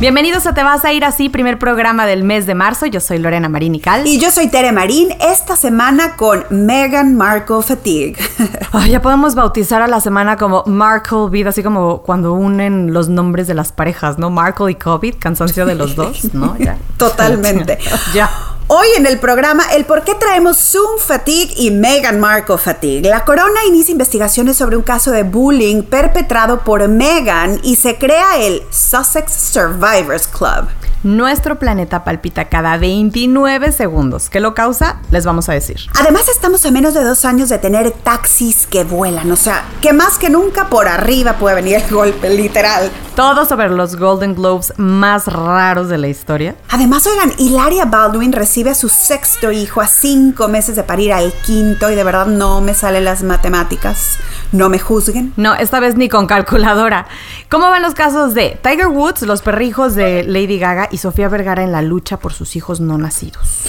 Bienvenidos a Te vas a ir así, primer programa del mes de marzo. Yo soy Lorena Marín y Cal. Y yo soy Tere Marín, esta semana con Meghan Markle Fatigue. ya podemos bautizar a la semana como Markle Vida, así como cuando unen los nombres de las parejas, ¿no? Markle y COVID, cansancio de los dos, ¿no? Ya. Totalmente. ya. Hoy en el programa, el por qué traemos Zoom Fatigue y Meghan Markle Fatigue. La corona inicia investigaciones sobre un caso de bullying perpetrado por Meghan y se crea el Sussex Survivors Club. Nuestro planeta palpita cada 29 segundos. ¿Qué lo causa? Les vamos a decir. Además, estamos a menos de dos años de tener taxis que vuelan. O sea, que más que nunca por arriba puede venir el golpe, literal. Todo sobre los Golden Globes más raros de la historia. Además, oigan, Hilaria Baldwin recibe a su sexto hijo a cinco meses de parir al quinto y de verdad no me salen las matemáticas. No me juzguen. No, esta vez ni con calculadora. ¿Cómo van los casos de Tiger Woods, los perrijos de Lady Gaga y Sofía Vergara en la lucha por sus hijos no nacidos.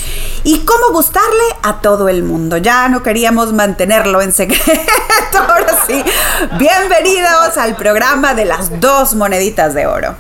Y cómo gustarle a todo el mundo. Ya no queríamos mantenerlo en secreto. Ahora sí, bienvenidos al programa de las dos moneditas de oro.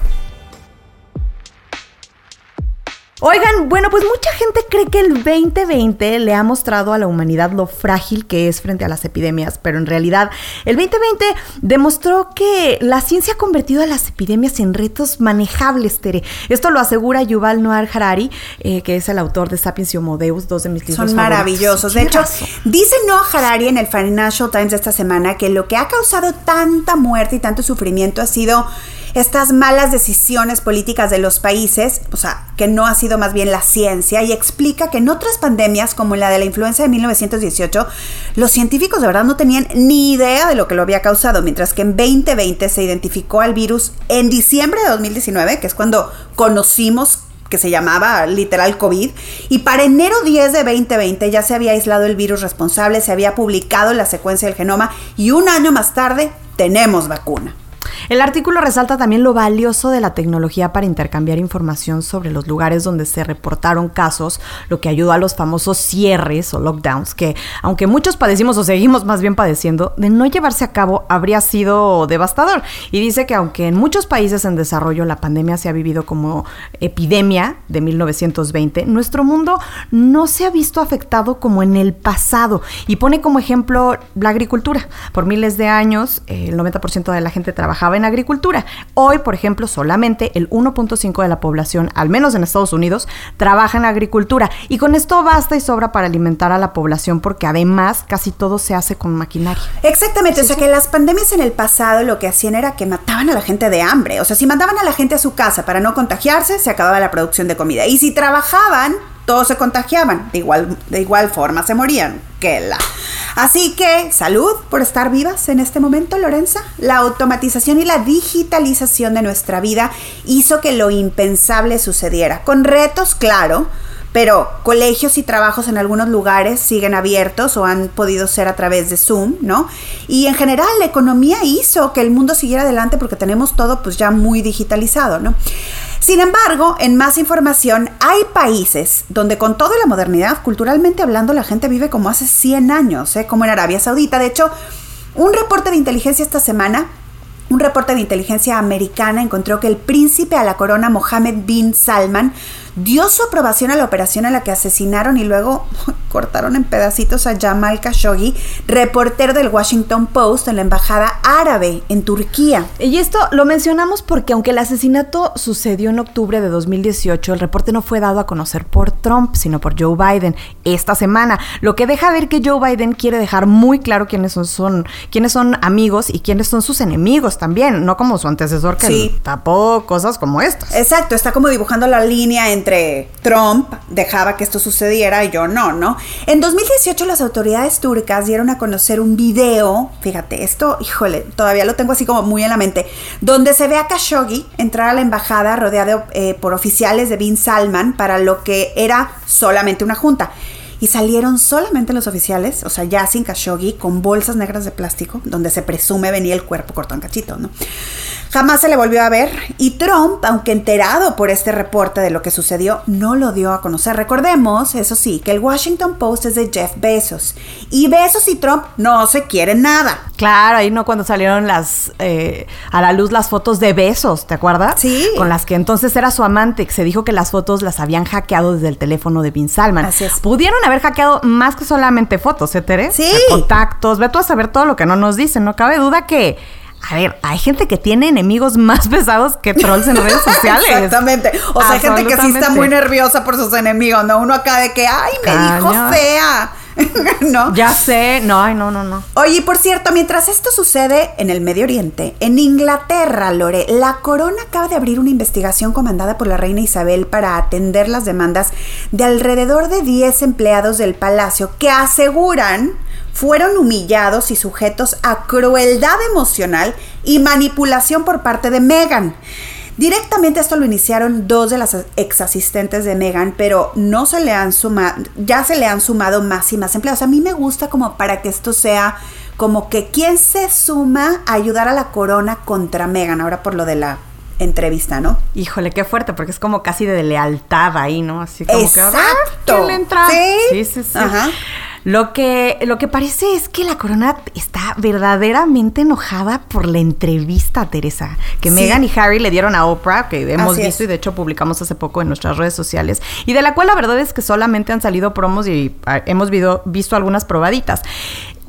Oigan, bueno, pues mucha gente cree que el 2020 le ha mostrado a la humanidad lo frágil que es frente a las epidemias, pero en realidad el 2020 demostró que la ciencia ha convertido a las epidemias en retos manejables, Tere. Esto lo asegura Yuval Noah Harari, eh, que es el autor de Sapiens y Homo Deus, dos de mis libros Son maravillosos. De hecho, dice Noah Harari en el Financial Times de esta semana que lo que ha causado tanta muerte y tanto sufrimiento ha sido estas malas decisiones políticas de los países, o sea, que no ha sido más bien la ciencia, y explica que en otras pandemias, como la de la influenza de 1918, los científicos de verdad no tenían ni idea de lo que lo había causado, mientras que en 2020 se identificó al virus en diciembre de 2019, que es cuando conocimos que se llamaba literal COVID, y para enero 10 de 2020 ya se había aislado el virus responsable, se había publicado la secuencia del genoma y un año más tarde tenemos vacuna. El artículo resalta también lo valioso de la tecnología para intercambiar información sobre los lugares donde se reportaron casos, lo que ayudó a los famosos cierres o lockdowns, que aunque muchos padecimos o seguimos más bien padeciendo, de no llevarse a cabo habría sido devastador. Y dice que aunque en muchos países en desarrollo la pandemia se ha vivido como epidemia de 1920, nuestro mundo no se ha visto afectado como en el pasado. Y pone como ejemplo la agricultura. Por miles de años, el 90% de la gente trabajaba en agricultura. Hoy, por ejemplo, solamente el 1.5 de la población, al menos en Estados Unidos, trabaja en agricultura. Y con esto basta y sobra para alimentar a la población porque además casi todo se hace con maquinaria. Exactamente, o sea que las pandemias en el pasado lo que hacían era que mataban a la gente de hambre. O sea, si mandaban a la gente a su casa para no contagiarse, se acababa la producción de comida. Y si trabajaban, todos se contagiaban, de igual, de igual forma se morían. Que la. Así que salud por estar vivas en este momento, Lorenza. La automatización y la digitalización de nuestra vida hizo que lo impensable sucediera, con retos, claro, pero colegios y trabajos en algunos lugares siguen abiertos o han podido ser a través de Zoom, ¿no? Y en general la economía hizo que el mundo siguiera adelante porque tenemos todo pues ya muy digitalizado, ¿no? Sin embargo, en más información, hay países donde con toda la modernidad, culturalmente hablando, la gente vive como hace 100 años, ¿eh? como en Arabia Saudita. De hecho, un reporte de inteligencia esta semana un reporte de inteligencia americana encontró que el príncipe a la corona Mohammed bin Salman dio su aprobación a la operación en la que asesinaron y luego cortaron en pedacitos a Jamal Khashoggi, reportero del Washington Post en la embajada árabe en Turquía. Y esto lo mencionamos porque aunque el asesinato sucedió en octubre de 2018, el reporte no fue dado a conocer por Trump, sino por Joe Biden esta semana, lo que deja ver que Joe Biden quiere dejar muy claro quiénes son, son quiénes son amigos y quiénes son sus enemigos también, no como su antecesor que tapó cosas como estas. Exacto, está como dibujando la línea entre Trump dejaba que esto sucediera y yo no, ¿no? En 2018 las autoridades turcas dieron a conocer un video, fíjate, esto, híjole, todavía lo tengo así como muy en la mente, donde se ve a Khashoggi entrar a la embajada rodeado eh, por oficiales de Bin Salman para lo que era solamente una junta y salieron solamente los oficiales, o sea, ya sin Khashoggi, con bolsas negras de plástico, donde se presume venía el cuerpo cortado en cachito, ¿no? Jamás se le volvió a ver y Trump, aunque enterado por este reporte de lo que sucedió, no lo dio a conocer. Recordemos, eso sí, que el Washington Post es de Jeff Bezos y Bezos y Trump no se quieren nada. Claro, ahí no cuando salieron las eh, a la luz las fotos de Bezos, ¿te acuerdas? Sí. Con las que entonces era su amante, que se dijo que las fotos las habían hackeado desde el teléfono de Bin Salman. Así es. Pudieron haber hackeado más que solamente fotos, ¿eh, Tere? Sí. Contactos, ve tú a saber todo lo que no nos dicen, no cabe duda que a ver, hay gente que tiene enemigos más pesados que trolls en redes sociales. Exactamente. O sea, hay gente que sí está muy nerviosa por sus enemigos, ¿no? Uno acá de que, ay, me dijo fea. ¿No? Ya sé, no, ay, no, no, no. Oye, y por cierto, mientras esto sucede en el Medio Oriente, en Inglaterra, Lore, la corona acaba de abrir una investigación comandada por la reina Isabel para atender las demandas de alrededor de 10 empleados del palacio que aseguran fueron humillados y sujetos a crueldad emocional y manipulación por parte de Meghan. Directamente esto lo iniciaron dos de las ex asistentes de Megan, pero no se le han sumado, ya se le han sumado más y más empleados. A mí me gusta como para que esto sea como que quién se suma a ayudar a la corona contra Megan, ahora por lo de la entrevista, ¿no? Híjole, qué fuerte, porque es como casi de lealtad ahí, ¿no? Así como que a ver, Exacto. ¿quién le entra? Sí. sí, sí. sí. Ajá. Lo que, lo que parece es que la corona está verdaderamente enojada por la entrevista, Teresa, que Sí. Meghan y Harry le dieron a Oprah, que hemos Así visto es. y de hecho publicamos hace poco en nuestras redes sociales, y de la cual la verdad es que solamente han salido promos y ah, hemos visto algunas probaditas.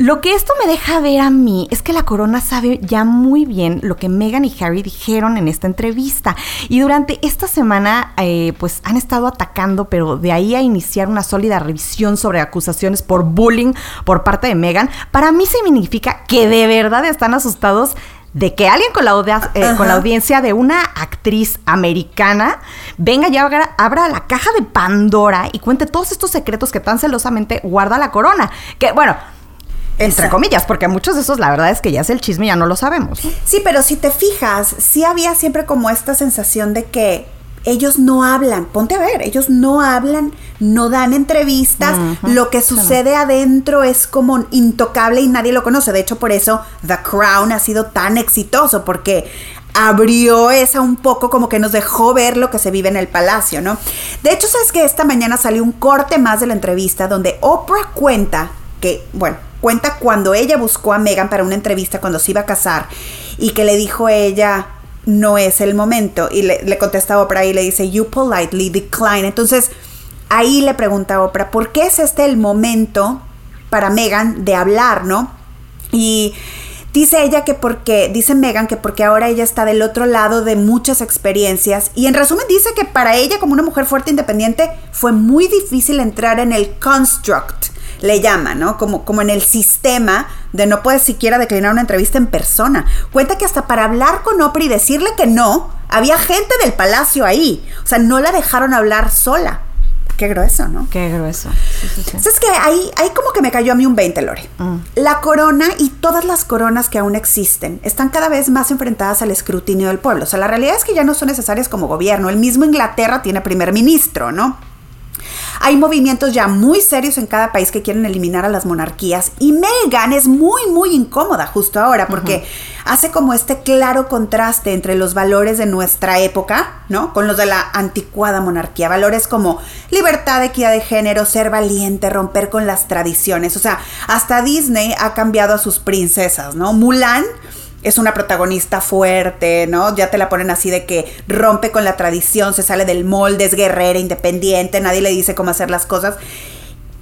Lo que esto me deja ver a mí es que la corona sabe ya muy bien lo que Meghan y Harry dijeron en esta entrevista. Y durante esta semana, eh, pues han estado atacando, pero de ahí a iniciar una sólida revisión sobre acusaciones por bullying por parte de Meghan, para mí significa que de verdad están asustados de que alguien con la, eh, con la audiencia de una actriz americana venga y abra, abra la caja de Pandora y cuente todos estos secretos que tan celosamente guarda la corona. Que bueno, entre Exacto. comillas, porque muchos de esos la verdad es que ya es el chisme y ya no lo sabemos. ¿no? Sí, pero si te fijas, sí había siempre como esta sensación de que ellos no hablan. Ponte a ver, ellos no hablan, no dan entrevistas. Lo que sucede adentro es como intocable y nadie lo conoce. De hecho, por eso The Crown ha sido tan exitoso, porque abrió esa un poco como que nos dejó ver lo que se vive en el palacio, ¿no? De hecho, sabes que esta mañana salió un corte más de la entrevista donde Oprah cuenta que, bueno, cuenta cuando ella buscó a Megan para una entrevista cuando se iba a casar y que le dijo ella, no es el momento. Y le, le contesta Oprah y le dice, you politely decline. Entonces, ahí le pregunta a Oprah, ¿por qué es este el momento para Megan de hablar, no? Y dice ella que porque, dice Megan que porque ahora ella está del otro lado de muchas experiencias. Y en resumen dice que para ella como una mujer fuerte e independiente fue muy difícil entrar en el construct le llama, ¿no? Como, como en el sistema de no puedes siquiera declinar una entrevista en persona. Cuenta que hasta para hablar con Oprah y decirle que no, había gente del palacio ahí. O sea, no la dejaron hablar sola. Qué grueso, ¿no? Qué grueso. Sí, sí, sí. ¿Sabes que ahí, ahí como que me cayó a mí un 20, Lore. Mm. La corona y todas las coronas que aún existen están cada vez más enfrentadas al escrutinio del pueblo. O sea, la realidad es que ya no son necesarias como gobierno. El mismo Inglaterra tiene primer ministro, ¿no? Hay movimientos ya muy serios en cada país que quieren eliminar a las monarquías y Meghan es muy, muy incómoda justo ahora porque hace como este claro contraste entre los valores de nuestra época, ¿no? Con los de la anticuada monarquía. Valores como libertad, equidad de género, ser valiente, romper con las tradiciones. O sea, hasta Disney ha cambiado a sus princesas, ¿no? Mulan es una protagonista fuerte, ¿no? Ya te la ponen así de que rompe con la tradición, se sale del molde, es guerrera, independiente, nadie le dice cómo hacer las cosas.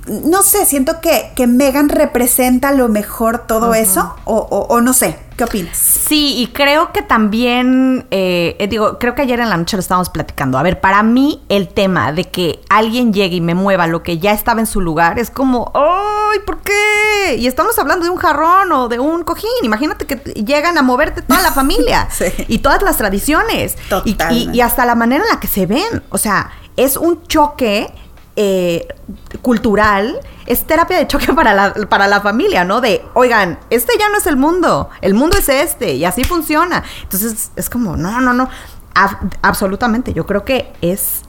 No sé, siento que, que Megan representa a lo mejor todo eso, o, o- o no sé, ¿qué opinas? Sí, y creo que también, eh, eh, digo, creo que ayer en la noche lo estábamos platicando. A ver, para mí el tema de que alguien llegue y me mueva lo que ya estaba en su lugar es como, ¡ay, ¿por qué? Y estamos hablando de un jarrón o de un cojín. Imagínate que llegan a moverte toda la familia Sí. y todas las tradiciones. Y- Y, y hasta la manera en la que se ven. O sea, es un choque eh, cultural, es terapia de choque para la, para la familia, ¿no? De, oigan, este ya no es el mundo, el mundo es este y así funciona. Entonces es como, no, no, no, Ab- absolutamente, yo creo que es,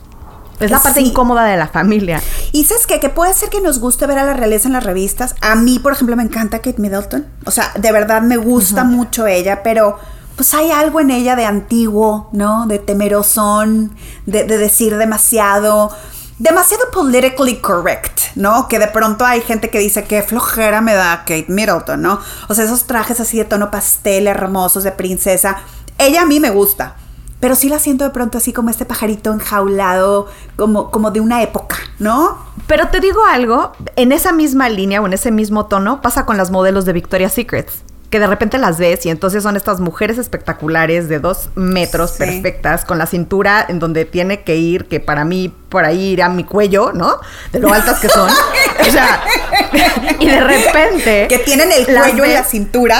es la parte incómoda de la familia. Y sabes qué? que puede ser que nos guste ver a la realeza en las revistas. A mí, por ejemplo, me encanta Kate Middleton. O sea, de verdad me gusta mucho ella, pero pues hay algo en ella de antiguo, ¿no? De temerosón, de, de decir demasiado, demasiado politically correct, ¿no? Que de pronto hay gente que dice que flojera me da Kate Middleton, ¿no? O sea, esos trajes así de tono pastel, hermosos, de princesa. Ella a mí me gusta, pero sí la siento de pronto así como este pajarito enjaulado, como, como de una época, ¿no? Pero te digo algo, en esa misma línea o en ese mismo tono pasa con las modelos de Victoria's Secrets que de repente las ves y entonces son estas mujeres espectaculares de dos metros perfectas, con la cintura en donde tiene que ir, que para mí por ahí irá mi cuello, ¿no? De lo altas que son. o sea, y de repente... Que tienen el cuello en la cintura.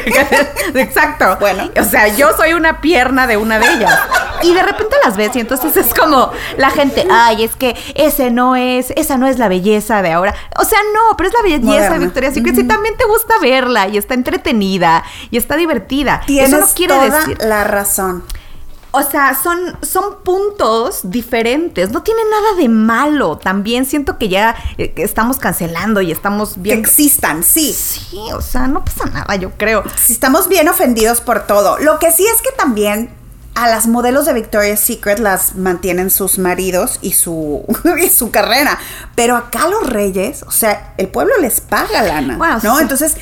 Exacto. Bueno. O sea, yo soy una pierna de una de ellas. Y de repente las ves y entonces es como la gente, ay, es que ese no es, esa no es la belleza de ahora. O sea, no, pero es la belleza de Victoria Secret. Si también te gusta verla y está entretenida y está divertida. Tienes Eso no quiere toda decir... la razón. O sea, son, son puntos diferentes. No tiene nada de malo. También siento que ya eh, estamos cancelando y estamos bien. Que existan, sí. Sí, o sea, no pasa nada, yo creo. Si estamos bien ofendidos por todo. Lo que sí es que también a las modelos de Victoria's Secret las mantienen sus maridos y su, y su carrera. Pero acá los reyes, o sea, el pueblo les paga lana. Bueno, ¿no? Entonces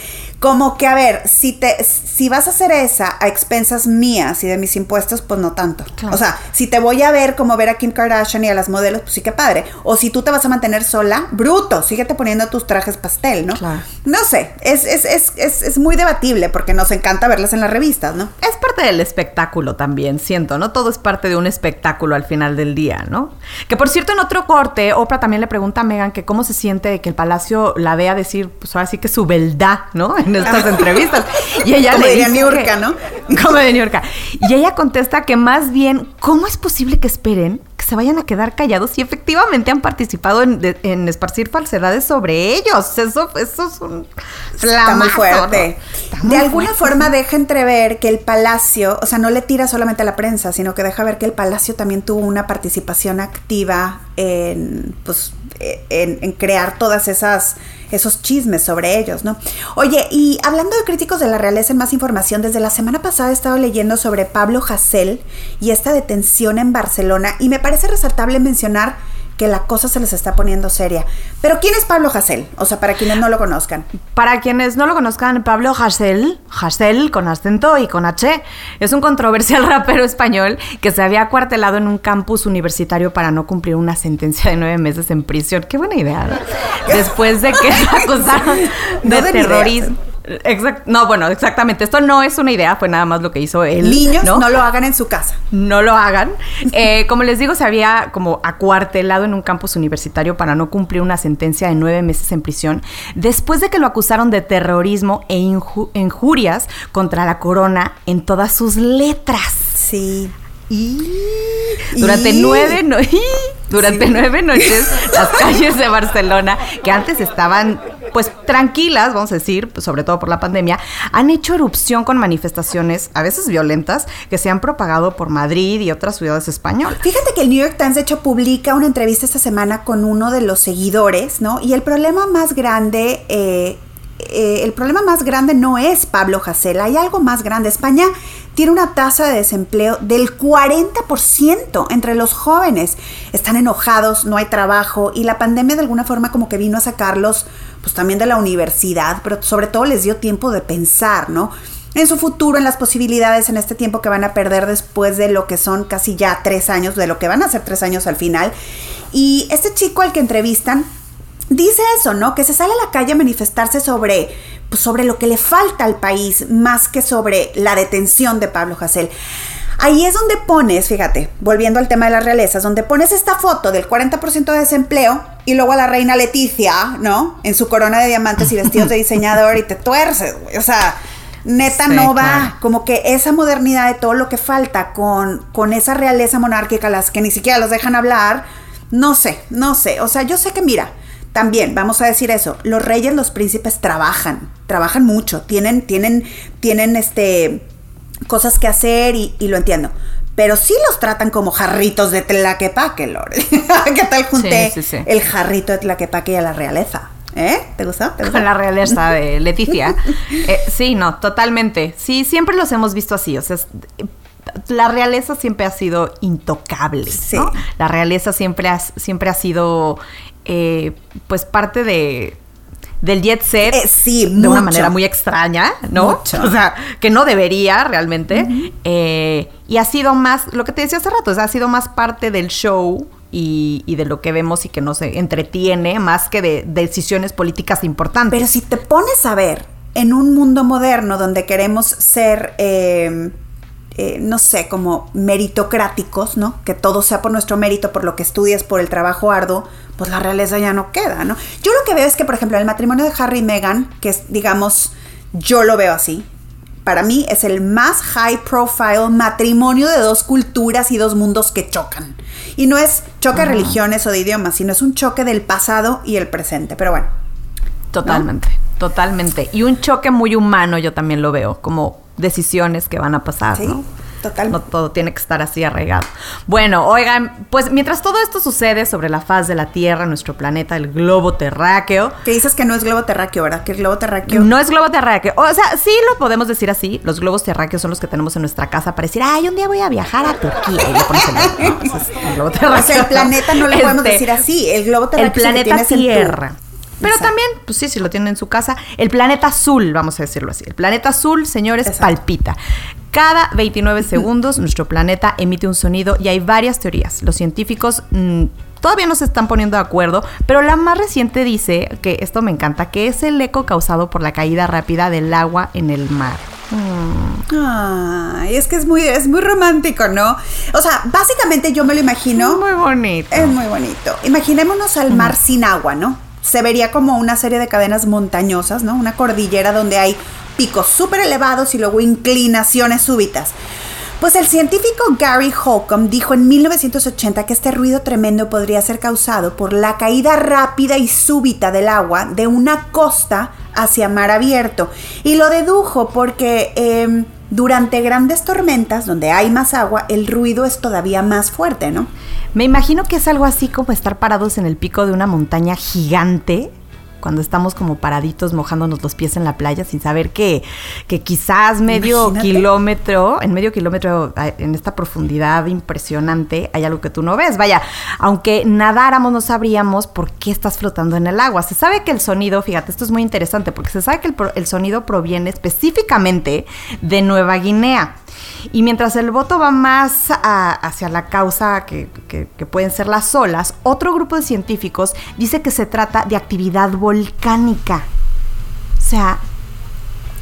como que, a ver, si te si vas a hacer esa a expensas mías y de mis impuestos, pues no tanto. O sea, si te voy a ver como ver a Kim Kardashian y a las modelos, pues sí que padre. O si tú te vas a mantener sola, bruto, síguete poniendo tus trajes pastel, ¿no? Claro. No sé, es, es, es, es, muy debatible porque nos encanta verlas en las revistas, ¿no? Es parte del espectáculo también, siento, ¿no? Todo es parte de un espectáculo al final del día, ¿no? Que por cierto, en otro corte, Oprah también le pregunta a Megan que cómo se siente que el palacio la vea decir, pues ahora sí que su beldad, ¿no? estas entrevistas. Y ella como le dice New York, ¿no? Como de New York. Y ella contesta que más bien, ¿cómo es posible que esperen que se vayan a quedar callados y efectivamente han participado en, esparcir falsedades sobre ellos? Eso, eso es un Está muy fuerte. de alguna forma deja entrever que el palacio, o sea, no le tira solamente a la prensa, sino que deja ver que el palacio también tuvo una participación activa en, pues, en, en crear todas esas esos chismes sobre ellos, ¿no? Oye, y hablando de críticos de la realeza en más información, desde la semana pasada he estado leyendo sobre Pablo Hasél y esta detención en Barcelona y me parece resaltable mencionar que la cosa se les está poniendo seria. Pero ¿quién es Pablo Hasél? O sea, para quienes no lo conozcan. Para quienes no lo conozcan, Pablo Hasél, Hasél con acento y con H, es un controversial rapero español que se había acuartelado en un campus universitario para no cumplir una sentencia de nueve meses en prisión. Qué buena idea, ¿no? Después de que lo acusaron de terrorismo. No, bueno, exactamente. Esto no es una idea, fue nada más lo que hizo él. Niños, no, lo hagan en su casa. No lo hagan. Eh, como les digo, se había como acuartelado en un campus universitario para no cumplir una sentencia de nueve meses en prisión, después de que lo acusaron de terrorismo e injurias contra la corona en todas sus letras. Sí. Y durante nueve durante nueve noches las calles de Barcelona que antes estaban pues tranquilas vamos a decir sobre todo por la pandemia han hecho erupción con manifestaciones a veces violentas que se han propagado por Madrid y otras ciudades españolas. Fíjate que el New York Times de hecho publica una entrevista esta semana con uno de los seguidores no y el problema más grande eh, eh, el problema más grande no es Pablo Hasél, hay algo más grande. España tiene una tasa de desempleo del 40% entre los jóvenes. Están enojados, no hay trabajo y la pandemia de alguna forma como que vino a sacarlos pues también de la universidad, pero sobre todo les dio tiempo de pensar, ¿no? En su futuro, en las posibilidades, en este tiempo que van a perder después de lo que son casi ya tres años, de lo que van a ser tres años al final. Y este chico al que entrevistan dice eso, ¿no? Que se sale a la calle a manifestarse sobre pues, sobre lo que le falta al país más que sobre la detención de Pablo Hasél. Ahí es donde pones, fíjate, volviendo al tema de las realezas, donde pones esta foto del 40% de desempleo y luego a la reina Leticia, ¿no? En su corona de diamantes y vestidos de diseñador y te tuerces, güey. O sea, neta no va. Como que esa modernidad de todo lo que falta con, con esa realeza monárquica, las que ni siquiera los dejan hablar, no sé, no sé. O sea, yo sé que, mira, también, vamos a decir eso, los reyes, los príncipes trabajan, trabajan mucho, tienen, tienen, tienen este, cosas que hacer y, lo entiendo. Pero sí los tratan como jarritos de Tlaquepaque, Lord. ¿Qué tal junté el jarrito de Tlaquepaque y a la realeza? ¿Eh? ¿Te gustó? Con la realeza de Leticia. Eh, sí, no, totalmente. Sí, siempre los hemos visto así. O sea, la realeza siempre ha sido intocable. Sí. La realeza siempre ha, siempre ha sido, eh, pues, parte de del jet set eh, sí, de una manera muy extraña, ¿no? O sea, que no debería realmente. Eh, y ha sido más, lo que te decía hace rato, o sea, ha sido más parte del show y, de lo que vemos y que nos entretiene más que de, decisiones políticas importantes. Pero si te pones a ver en un mundo moderno donde queremos ser... Eh, eh, no sé, como meritocráticos, ¿no? Que todo sea por nuestro mérito, por lo que estudias, por el trabajo arduo, pues la realeza ya no queda, ¿no? Yo lo que veo es que, por ejemplo, el matrimonio de Harry y Meghan, que es, digamos, yo lo veo así, para mí es el más high profile matrimonio de dos culturas y dos mundos que chocan. Y no es choque de religiones o de idiomas, sino es un choque del pasado y el presente. Pero bueno. Totalmente, totalmente. Y un choque muy humano yo también lo veo, como decisiones que van a pasar, sí, ¿no? Total. No todo tiene que estar así arraigado. Bueno, oigan, pues mientras todo esto sucede sobre la faz de la Tierra, nuestro planeta, el globo terráqueo. Que dices que no es globo terráqueo, ¿verdad? Que el globo terráqueo. No es globo terráqueo. O sea, sí lo podemos decir así. Los globos terráqueos son los que tenemos en nuestra casa para decir, ay, un día voy a viajar a Turquía. Y pones el, globo terráqueo. O sea, el planeta no lo podemos este, decir así. El globo terráqueo. El planeta Tierra. Pero también, pues sí, si lo tienen en su casa, el planeta azul, vamos a decirlo así. El planeta azul, señores, palpita. Cada 29 segundos nuestro planeta emite un sonido y hay varias teorías. Los científicos mm, todavía no se están poniendo de acuerdo, pero la más reciente dice, que esto me encanta, que es el eco causado por la caída rápida del agua en el mar. Mm. es que es muy, es muy romántico, ¿no? O sea, básicamente yo me lo imagino. Muy bonito. Es muy bonito. Imaginémonos al mar sin agua, ¿no? Se vería como una serie de cadenas montañosas, ¿no? Una cordillera donde hay picos súper elevados y luego inclinaciones súbitas. Pues el científico Gary Holcomb dijo en 1980 que este ruido tremendo podría ser causado por la caída rápida y súbita del agua de una costa hacia mar abierto. Y lo dedujo porque em, durante grandes tormentas, donde hay más agua, el ruido es todavía más fuerte, ¿no? Me imagino que es algo así como estar parados en el pico de una montaña gigante cuando estamos como paraditos mojándonos los pies en la playa sin saber que, que quizás medio kilómetro, en medio kilómetro, en esta profundidad impresionante, hay algo que tú no ves. Vaya, aunque nadáramos no sabríamos por qué estás flotando en el agua. Se sabe que el sonido, fíjate, esto es muy interesante porque se sabe que el, el sonido proviene específicamente de Nueva Guinea. Y mientras el voto va más hacia la causa que, pueden ser las olas, otro grupo de científicos dice que se trata de actividad volcánica. O sea...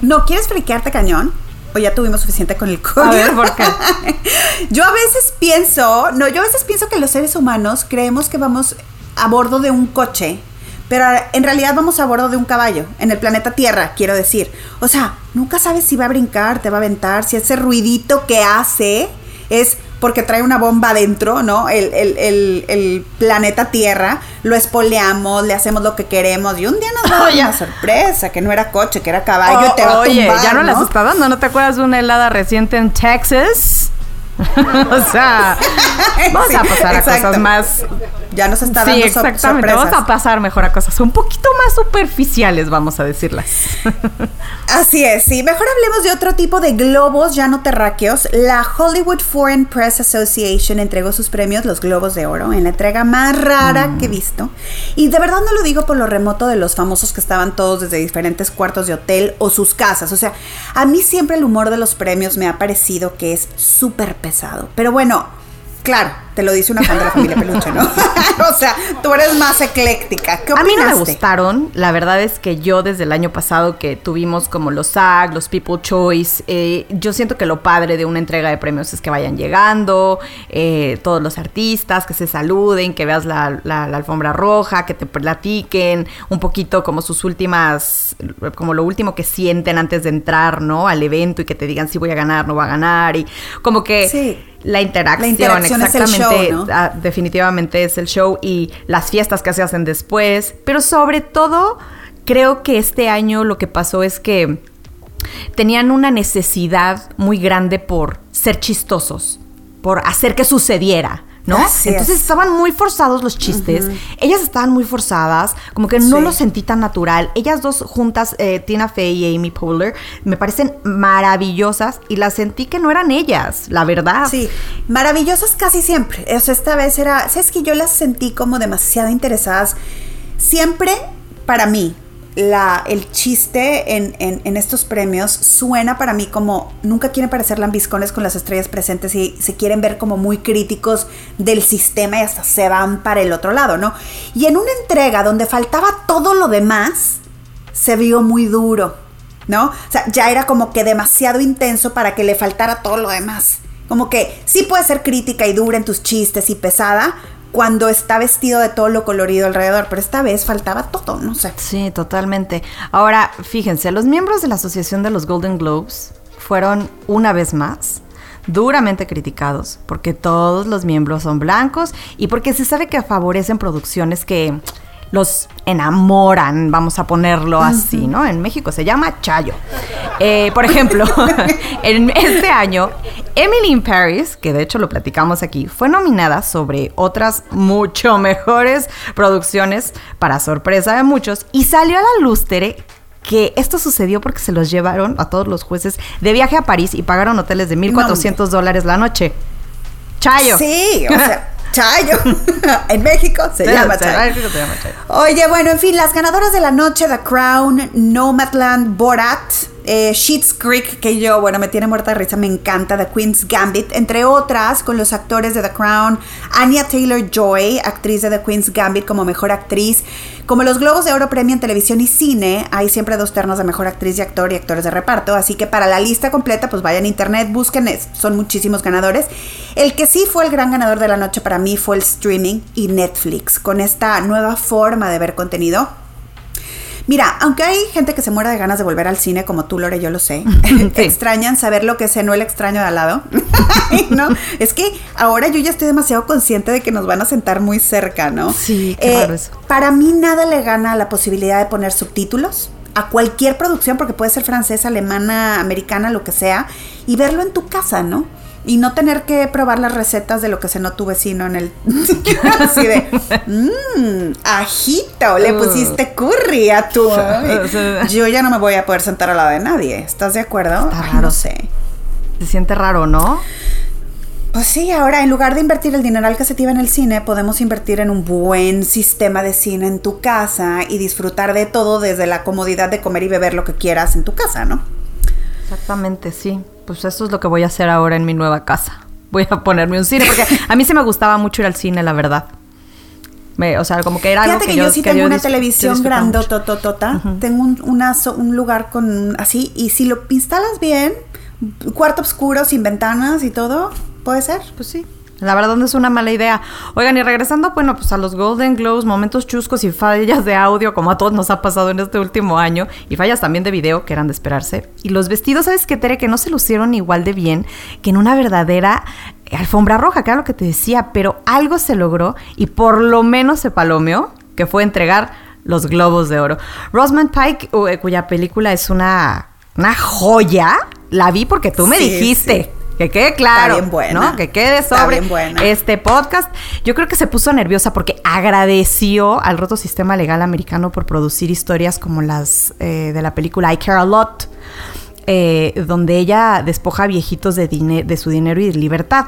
¿No quieres friquearte cañón? ¿O ya tuvimos suficiente con el COVID? A ver, ¿por qué? yo a veces pienso, no, yo a veces pienso que los seres humanos creemos que vamos a bordo de un coche pero en realidad vamos a bordo de un caballo, en el planeta Tierra, quiero decir. O sea, nunca sabes si va a brincar, te va a aventar, si ese ruidito que hace es porque trae una bomba adentro, ¿no? El, planeta Tierra, lo espoleamos, le hacemos lo que queremos y un día nos da una sorpresa, que no era coche, que era caballo y te va a Oye, ya no, las está dando, ¿no te acuerdas de una helada reciente en Texas? o sea, vamos a pasar a cosas más. Ya nos está dando sí, exactamente. Vamos a pasar mejor a cosas un poquito más superficiales, vamos a decirlas. Así es, sí. Mejor hablemos de otro tipo de globos ya no terráqueos. La Hollywood Foreign Press Association entregó sus premios, los Globos de Oro, en la entrega más rara mm. que he visto. Y de verdad no lo digo por lo remoto de los famosos que estaban todos desde diferentes cuartos de hotel o sus casas. O sea, a mí siempre el humor de los premios me ha parecido que es súper pesado. Pero bueno, claro, te lo dice una fan de la familia Peluche, ¿no? o sea, tú eres más ecléctica. ¿Qué A mí no me gustaron. La verdad es que yo desde el año pasado que tuvimos como los SAG, los People Choice, eh, yo siento que lo padre de una entrega de premios es que vayan llegando, eh, todos los artistas, que se saluden, que veas la, alfombra roja, que te platiquen un poquito como sus últimas, como lo último que sienten antes de entrar, ¿no? Al evento y que te digan si voy a ganar, no va a ganar y como que... Sí la interacción, exactamente, ah, definitivamente es el show y las fiestas que se hacen después, pero sobre todo creo que este año lo que pasó es que tenían una necesidad muy grande por ser chistosos, por hacer que sucediera. ¿No? Entonces estaban muy forzados los chistes, ellas estaban muy forzadas, como que no lo sentí tan natural. Ellas dos juntas, eh, Tina Fey y Amy Poehler, me parecen maravillosas y las sentí que no eran ellas, la verdad. Sí, maravillosas casi siempre. O sea, esta vez era, ¿sabes que yo las sentí como demasiado interesadas? Siempre para mí, la, el chiste en, en, estos premios suena para mí como nunca quieren parecer lambiscones con las estrellas presentes y se quieren ver como muy críticos del sistema y hasta se van para el otro lado, ¿no? Y en una entrega donde faltaba todo lo demás, se vio muy duro, ¿no? O sea, ya era como que demasiado intenso para que le faltara todo lo demás. Como que sí puede ser crítica y dura en tus chistes y pesada, cuando está vestido de todo lo colorido alrededor, pero esta vez faltaba todo, no sé. Sí, totalmente. Ahora, fíjense, los miembros de la Asociación de los Golden Globes fueron una vez más duramente criticados porque todos los miembros son blancos y porque se sabe que favorecen producciones que los enamoran, vamos a ponerlo así, ¿no? En México se llama Chayo. Eh, por ejemplo, en este año, Emily in Paris, que de hecho lo platicamos aquí, fue nominada sobre otras mucho mejores producciones para sorpresa de muchos y salió a la lustre que esto sucedió porque se los llevaron a todos los jueces de viaje a París y pagaron hoteles de 1.400 dólares la noche. Chayo. Sí, o sea, Chayo. en México se, llama, Chayo. Oye, bueno, en fin, las ganadoras de la noche, The Crown, Nomadland, Borat, eh, Sheets Creek, que yo, bueno, me tiene muerta de risa, me encanta, The Queen's Gambit, entre otras, con los actores de The Crown, Anya Taylor Joy, actriz de The Queen's Gambit como mejor actriz. Como los Globos de Oro premian televisión y cine, hay siempre dos ternos de mejor actriz y actor y actores de reparto, así que para la lista completa, pues vayan a internet, busquen, son muchísimos ganadores. El que sí fue el gran ganador de la noche para mí fue el streaming y Netflix, con esta nueva forma de ver contenido Mira, aunque hay gente que se muera de ganas de volver al cine, como tú, Lore, yo lo sé, extrañan saber lo que cenó el extraño de al lado. ¿No? Es que ahora yo ya estoy demasiado consciente de que nos van a sentar muy cerca, ¿no? Sí, qué eh, Para mí nada le gana la posibilidad de poner subtítulos a cualquier producción, porque puede ser francesa, alemana, americana, lo que sea, y verlo en tu casa, ¿no? Y no tener que probar las recetas de lo que cenó tu vecino en el así de mmm, ajito, le uh. pusiste curry a tu yo ya no me voy a poder sentar al lado de nadie, ¿estás de acuerdo? Está raro. no sé. Se siente raro, ¿no? Pues sí, ahora en lugar de invertir el dineral que se te iba en el cine, podemos invertir en un buen sistema de cine en tu casa y disfrutar de todo desde la comodidad de comer y beber lo que quieras en tu casa, ¿no? Exactamente, sí pues eso es lo que voy a hacer ahora en mi nueva casa. Voy a ponerme un cine, porque a mí sí me gustaba mucho ir al cine, la verdad. o sea, como que era algo que, que yo, sí tengo una televisión grandotototota. Tengo un, un lugar con así, y si lo instalas bien, cuarto oscuro, sin ventanas y todo, puede ser. Pues sí. La verdad no es una mala idea. Oigan, y regresando, bueno, pues a los Golden Globes, momentos chuscos y fallas de audio, como a todos nos ha pasado en este último año, y fallas también de video, que eran de esperarse. Y los vestidos, ¿sabes qué, Tere? Que no se lucieron igual de bien que en una verdadera alfombra roja, que era lo que te decía, pero algo se logró y por lo menos se palomeó, que fue entregar los globos de oro. Rosamund Pike, eh, cuya película es una, una joya, la vi porque tú me dijiste. Que quede claro, ¿no? Que quede sobre este podcast. Yo creo que se puso nerviosa porque agradeció al roto sistema legal americano por producir historias como las eh, de la película I Care a Lot. Eh, donde ella despoja a viejitos de, de su dinero y de libertad.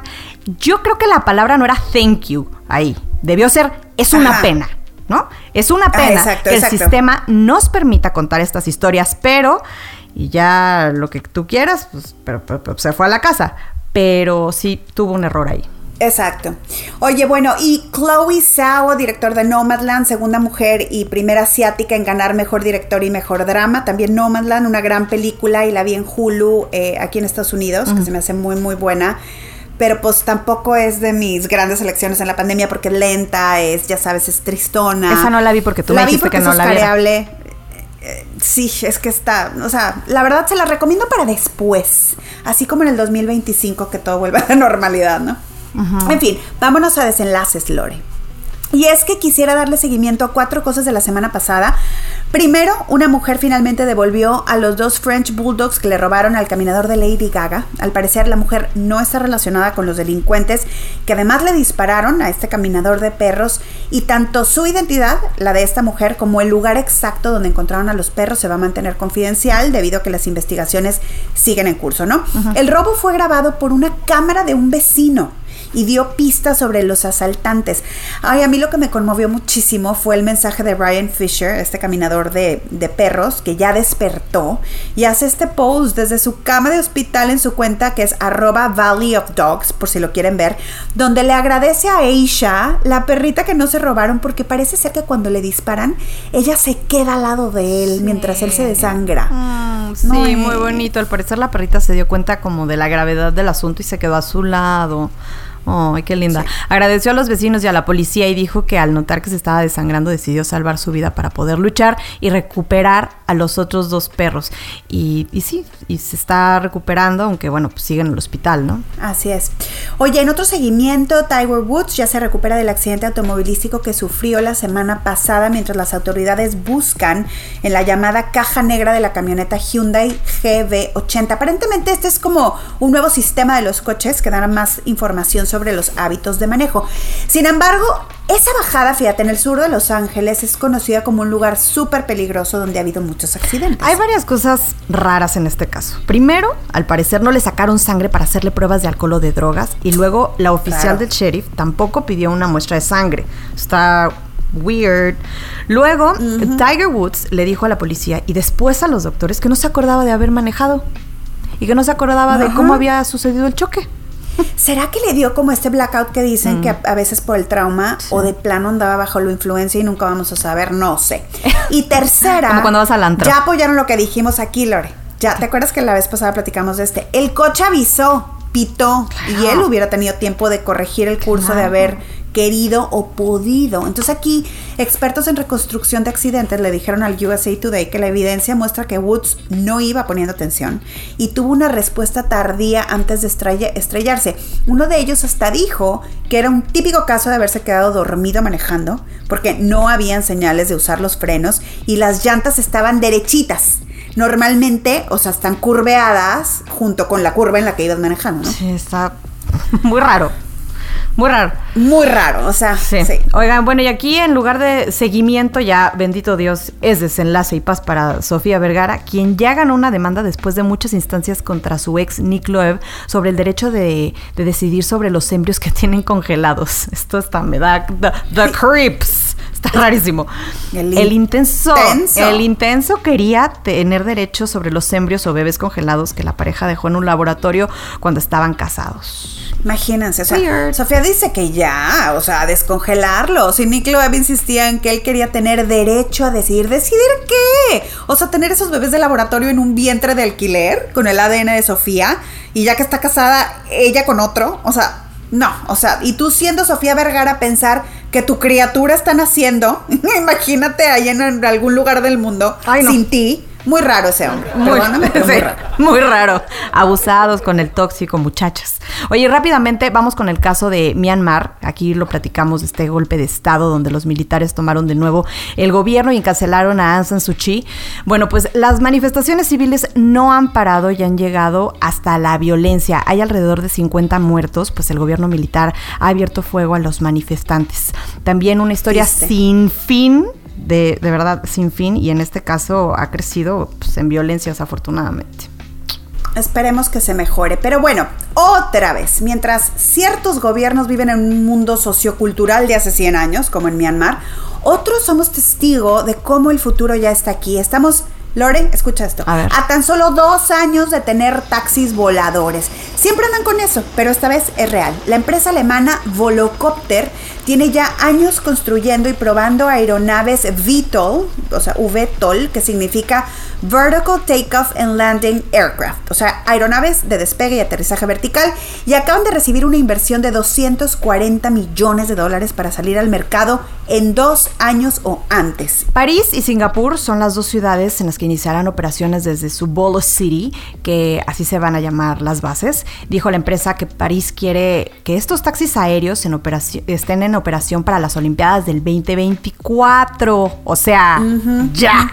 Yo creo que la palabra no era thank you ahí. Debió ser es una pena. ¿No? Es una pena que el sistema nos permita contar estas historias, pero y ya lo que tú quieras, pues, pero, se fue a la casa. Pero sí tuvo un error ahí. Exacto. Oye, bueno, y Chloe Zhao, director de Nomadland, segunda mujer y primera asiática en ganar mejor director y mejor drama. También Nomadland, una gran película y la vi en Hulu eh, aquí en Estados Unidos, que se me hace muy, muy buena. Pero pues tampoco es de mis grandes elecciones en la pandemia porque es lenta, es, ya sabes, es tristona. Esa no la vi porque tú me dijiste que no la vi sí, es que está, o sea, la verdad se la recomiendo para después, así como en el 2025 que todo vuelva a la normalidad, ¿no? En fin, vámonos a desenlaces, Lore. Y es que quisiera darle seguimiento a cuatro cosas de la semana pasada, Primero, una mujer finalmente devolvió a los dos French Bulldogs que le robaron al caminador de Lady Gaga. Al parecer, la mujer no está relacionada con los delincuentes que además le dispararon a este caminador de perros y tanto su identidad, la de esta mujer, como el lugar exacto donde encontraron a los perros se va a mantener confidencial debido a que las investigaciones siguen en curso, ¿no? El robo fue grabado por una cámara de un vecino y dio pistas sobre los asaltantes. Ay, a mí lo que me conmovió muchísimo fue el mensaje de Brian Fisher, este caminador de, perros, que ya despertó y hace este post desde su cama de hospital en su cuenta que es arroba Valley of Dogs, por si lo quieren ver, donde le agradece a Aisha, la perrita que no se robaron, porque parece ser que cuando le disparan, ella se queda al lado de él mientras él se desangra. Mm, sí, muy bonito. Al parecer la perrita se dio cuenta como de la gravedad del asunto y se quedó a su lado. ¡Ay, qué linda! Agradeció a los vecinos y a la policía y dijo que al notar que se estaba desangrando decidió salvar su vida para poder luchar y recuperar a los otros dos perros. Y, y sí, y se está recuperando, aunque bueno, pues sigue en el hospital, ¿no? Así es. Oye, en otro seguimiento, Tiger Woods ya se recupera del accidente automovilístico que sufrió la semana pasada mientras las autoridades buscan en la llamada caja negra de la camioneta Hyundai GB80. Aparentemente este es como un nuevo sistema de los coches que dan más información sobre los hábitos de manejo. Sin embargo, esa bajada, fíjate, en el sur de Los Ángeles es conocida como un lugar súper peligroso donde ha habido muchos accidentes. Hay varias cosas raras en este caso. Primero, al parecer no le sacaron sangre para hacerle pruebas de alcohol o de drogas y luego la oficial del sheriff tampoco pidió una muestra de sangre. Está weird. Luego, Tiger Woods le dijo a la policía y después a los doctores que no se acordaba de haber manejado y que no se acordaba de cómo había sucedido el choque. ¿Será que le dio como este blackout que dicen que a, veces por el trauma o de plano andaba bajo la influencia y nunca vamos a saber? No sé. Y tercera. como cuando vas al antro. Ya apoyaron lo que dijimos aquí, Lore. Ya, ¿te acuerdas que la vez pasada platicamos de este? El coche avisó, pitó, y él hubiera tenido tiempo de corregir el curso de haber querido o podido. Entonces aquí expertos en reconstrucción de accidentes le dijeron al USA Today que la evidencia muestra que Woods no iba poniendo atención y tuvo una respuesta tardía antes de estrellarse. Uno de ellos hasta dijo que era un típico caso de haberse quedado dormido manejando porque no habían señales de usar los frenos y las llantas estaban derechitas normalmente, o sea, están curveadas junto con la curva en la que ibas manejando, ¿no? Sí, está muy raro. Muy raro. Muy raro, o sea, sí. Oigan, bueno, y aquí en lugar de seguimiento, ya, bendito Dios, es desenlace y paz para Sofía Vergara, quien ya ganó una demanda después de muchas instancias contra su ex Nick Loeb sobre el derecho de, decidir sobre los embrios que tienen congelados. Esto está, me da the, creeps. Está rarísimo. El, intenso, El intenso quería tener derecho sobre los embrios o bebés congelados que la pareja dejó en un laboratorio cuando estaban casados. Imagínense, o sea, Sofía dice que ya, o sea, descongelarlos. Y Nick Loeb insistía en que él quería tener derecho a decidir. ¿Decidir qué? O sea, tener esos bebés de laboratorio en un vientre de alquiler con el ADN de Sofía. Y ya que está casada ella con otro. O sea, no. O sea, y tú siendo Sofía Vergara pensar que tu criatura está naciendo. imagínate ahí en algún lugar del mundo sin ti muy raro ese hombre. Muy, raro. muy raro. Abusados con el tóxico, muchachas. Oye, rápidamente vamos con el caso de Myanmar. Aquí lo platicamos de este golpe de Estado donde los militares tomaron de nuevo el gobierno y encarcelaron a Aung San Suu Kyi. Bueno, pues las manifestaciones civiles no han parado y han llegado hasta la violencia. Hay alrededor de 50 muertos, pues el gobierno militar ha abierto fuego a los manifestantes. También una historia sin fin de, verdad sin fin y en este caso ha crecido pues, en violencias afortunadamente. Esperemos que se mejore. Pero bueno, otra vez, mientras ciertos gobiernos viven en un mundo sociocultural de hace 100 años, como en Myanmar, otros somos testigos de cómo el futuro ya está aquí. Estamos Lore, escucha esto. A, a, tan solo dos años de tener taxis voladores. Siempre andan con eso, pero esta vez es real. La empresa alemana Volocopter tiene ya años construyendo y probando aeronaves VTOL, o sea, VTOL, que significa Vertical Takeoff and Landing Aircraft, o sea, aeronaves de despegue y aterrizaje vertical, y acaban de recibir una inversión de 240 millones de dólares para salir al mercado en dos años o antes. París y Singapur son las dos ciudades en las que iniciarán operaciones desde su Bolo City, que así se van a llamar las bases. Dijo la empresa que París quiere que estos taxis aéreos en operación, estén en operación para las Olimpiadas del 2024, o sea, ya.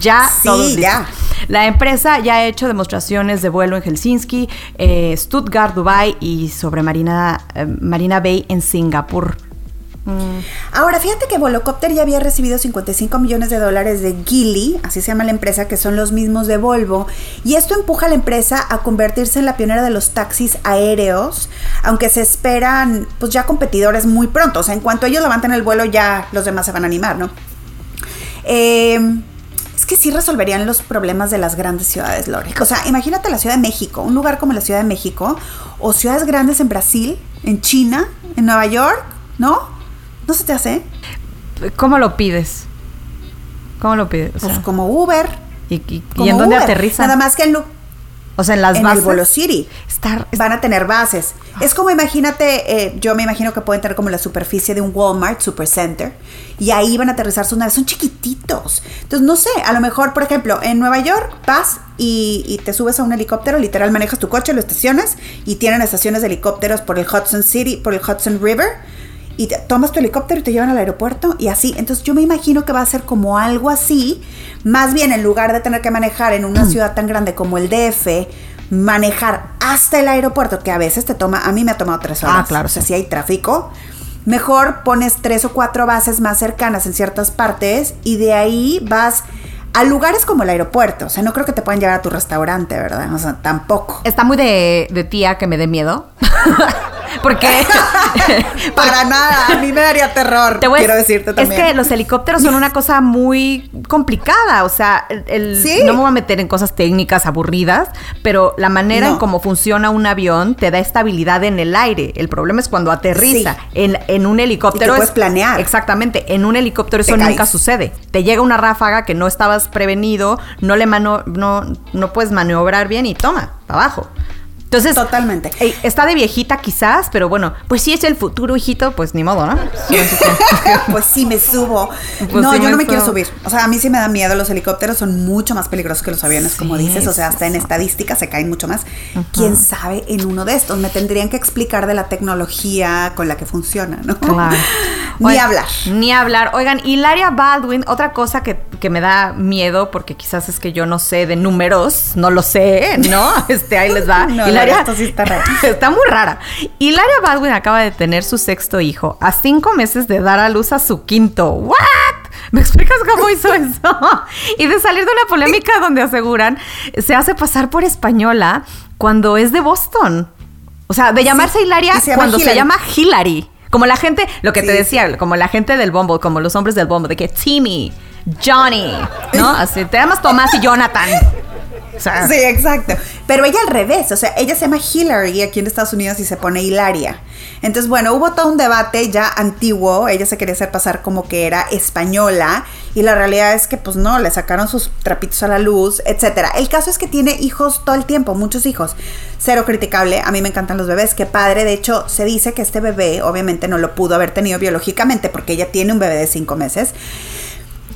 Ya, Sí, todos ya. La empresa ya ha hecho demostraciones de vuelo en Helsinki, eh, Stuttgart, Dubai y sobre Marina, eh, Marina Bay en Singapur. Ahora, fíjate que Volocopter ya había recibido 55 millones de dólares de Geely, así se llama la empresa, que son los mismos de Volvo, y esto empuja a la empresa a convertirse en la pionera de los taxis aéreos, aunque se esperan pues ya competidores muy pronto, o sea, en cuanto ellos levanten el vuelo ya los demás se van a animar, ¿no? Eh, es que sí resolverían los problemas de las grandes ciudades, Lore. O sea, imagínate la Ciudad de México, un lugar como la Ciudad de México, o ciudades grandes en Brasil, en China, en Nueva York, ¿no? ¿No se te hace? ¿Cómo lo pides? ¿Cómo lo pides? O Pues sea, como Uber. ¿y, y- y como en dónde Uber. aterrizan? Nada más que en, O sea, en las en bases. el Volo City. Estar- Van a tener bases. Es como imagínate, eh, yo me imagino que pueden tener como la superficie de un Walmart Supercenter y ahí van a aterrizar sus naves. Son chiquititos. Entonces, no sé, a lo mejor, por ejemplo, en Nueva York vas y, y te subes a un helicóptero, literal manejas tu coche, lo estacionas y tienen estaciones de helicópteros por el Hudson City, por el Hudson River. Y te- tomas tu helicóptero y te llevan al aeropuerto y así. Entonces yo me imagino que va a ser como algo así. Más bien en lugar de tener que manejar en una ciudad tan grande como el DF, manejar hasta el aeropuerto, que a veces te toma, a mí me ha tomado tres horas. Ah, claro, O sea, sí. si hay tráfico, mejor pones tres o cuatro bases más cercanas en ciertas partes y de ahí vas a lugares como el aeropuerto. O sea, no creo que te puedan llevar a tu restaurante, ¿verdad? O sea, tampoco. Está muy de, de tía que me dé miedo. Porque. Para nada, a mí me daría terror. Te voy a- quiero decirte también. Es que los helicópteros son una cosa muy complicada. O sea, el, el- ¿Sí? no me voy a meter en cosas técnicas aburridas, pero la manera en cómo funciona un avión te da estabilidad en el aire. El problema es cuando aterriza Sí. en, en un helicóptero. Y es- planear. Exactamente. En un helicóptero Te eso nunca sucede. Te llega una ráfaga que no estabas prevenido, no le mano, no, no puedes maniobrar bien y toma, para abajo. Entonces, Totalmente. Está de viejita quizás, pero bueno, pues si es el futuro, hijito, pues ni modo, ¿no? pues sí me subo. Pues no, sí yo me no me quiero subir. O sea, a mí sí me da miedo. Los helicópteros son mucho más peligrosos que los aviones, como dices. O sea, hasta en estadística se caen mucho más. ¿Quién sabe en uno de estos? Me tendrían que explicar de la tecnología con la que funciona, ¿no? Claro. Ni hablar. Ni hablar. Oigan, Hilaria Baldwin, otra cosa que, que me da miedo, porque quizás es que yo no sé de números, no lo sé, ¿no? Este, ahí les va. No, Esto sí está raro. está muy rara. Hilaria Baldwin acaba de tener su sexto hijo a cinco meses de dar a luz a su quinto. ¿What? ¿Me explicas cómo hizo eso? y de salir de una polémica donde aseguran se hace pasar por española cuando es de Boston. O sea, de llamarse Hilaria se llama cuando se llama Hillary. Como la gente, lo que te Sí, decía, como la gente del Bumble, como los hombres del Bumble, de que Timmy, Johnny, ¿no? Así, te llamas Tomás y Jonathan. O sea, Sí, exacto. Pero ella al revés, o sea, ella se llama Hillary aquí en Estados Unidos y se pone Hilaria. Entonces, bueno, hubo todo un debate ya antiguo, ella se quería hacer pasar como que era española y la realidad es que pues no, le sacaron sus trapitos a la luz, etcétera. El caso es que tiene hijos todo el tiempo, muchos hijos. Cero criticable, a mí me encantan los bebés, qué padre. De hecho, se dice que este bebé obviamente no lo pudo haber tenido biológicamente porque ella tiene un bebé de cinco meses.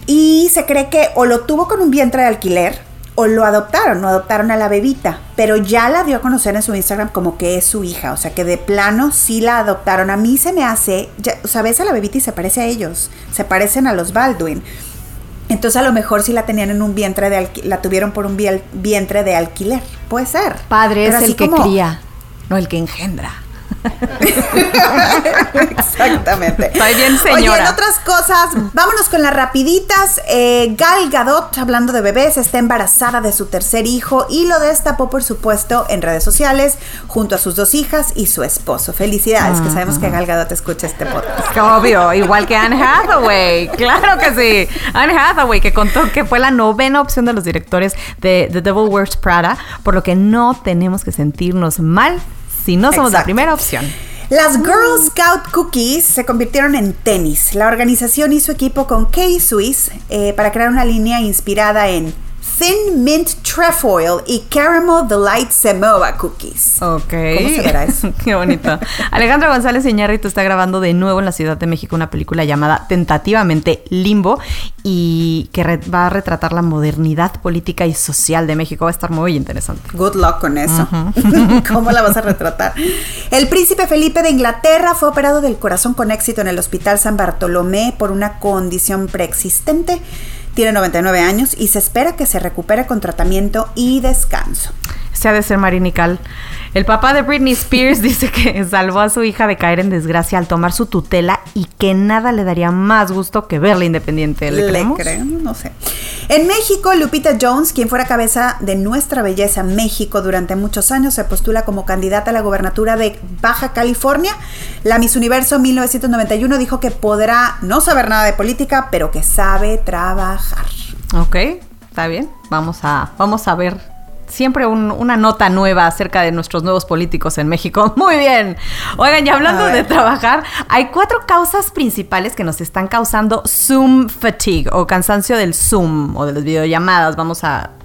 Y se cree que o lo tuvo con un vientre de alquiler o lo adoptaron, no adoptaron a la bebita, pero ya la dio a conocer en su Instagram como que es su hija, o sea que de plano sí la adoptaron. A mí se me hace, ya, o sea, ves a la bebita y se parece a ellos, se parecen a los Baldwin. Entonces a lo mejor sí la tenían en un vientre de alquiler, la tuvieron por un vientre de alquiler, puede ser. padre Pero es el que como- cría, no el que engendra. Exactamente. Estoy bien, Oye, señora. en otras cosas, vámonos con las rapiditas. Eh, Gal Gadot, hablando de bebés, está embarazada de su tercer hijo y lo destapó, por supuesto, en redes sociales, junto a sus dos hijas y su esposo. Felicidades, que sabemos que Gal Gadot escucha este podcast. Obvio, igual que Anne Hathaway. Claro que sí. Anne Hathaway, que contó que fue la novena opción de los directores de The Devil Wears Prada, por lo que no tenemos que sentirnos mal si no somos la primera opción. Las Girl Scout Cookies se convirtieron en tenis. La organización hizo equipo con K-Swiss eh, para crear una línea inspirada en Thin Mint Trefoil y Caramel Delight Samoa Cookies. Ok. ¿Cómo se verá eso? Qué bonito. Alejandro González Iñárritu está grabando de nuevo en la Ciudad de México una película llamada tentativamente Limbo y que va a retratar la modernidad política y social de México. Va a estar muy interesante. Good luck con eso. ¿Cómo la vas a retratar? El príncipe Felipe de Inglaterra fue operado del corazón con éxito en el Hospital San Bartolomé por una condición preexistente. Tiene 99 años y se espera que se recupere con tratamiento y descanso. Se ha de ser marinical. El papá de Britney Spears dice que salvó a su hija de caer en desgracia al tomar su tutela y que nada le daría más gusto que verla independiente. ¿Le, ¿Le creo? No sé. En México, Lupita Jones, quien fuera cabeza de Nuestra Belleza México durante muchos años, se postula como candidata a la gobernatura de Baja California. La Miss Universo 1991 dijo que podrá no saber nada de política, pero que sabe trabajar. Ok, está bien. Vamos a, vamos a ver siempre una nota nueva acerca de nuestros nuevos políticos en México. Muy bien. Oigan, y hablando de trabajar, hay cuatro causas principales que nos están causando Zoom fatigue o cansancio del Zoom o de las videollamadas. Vamos a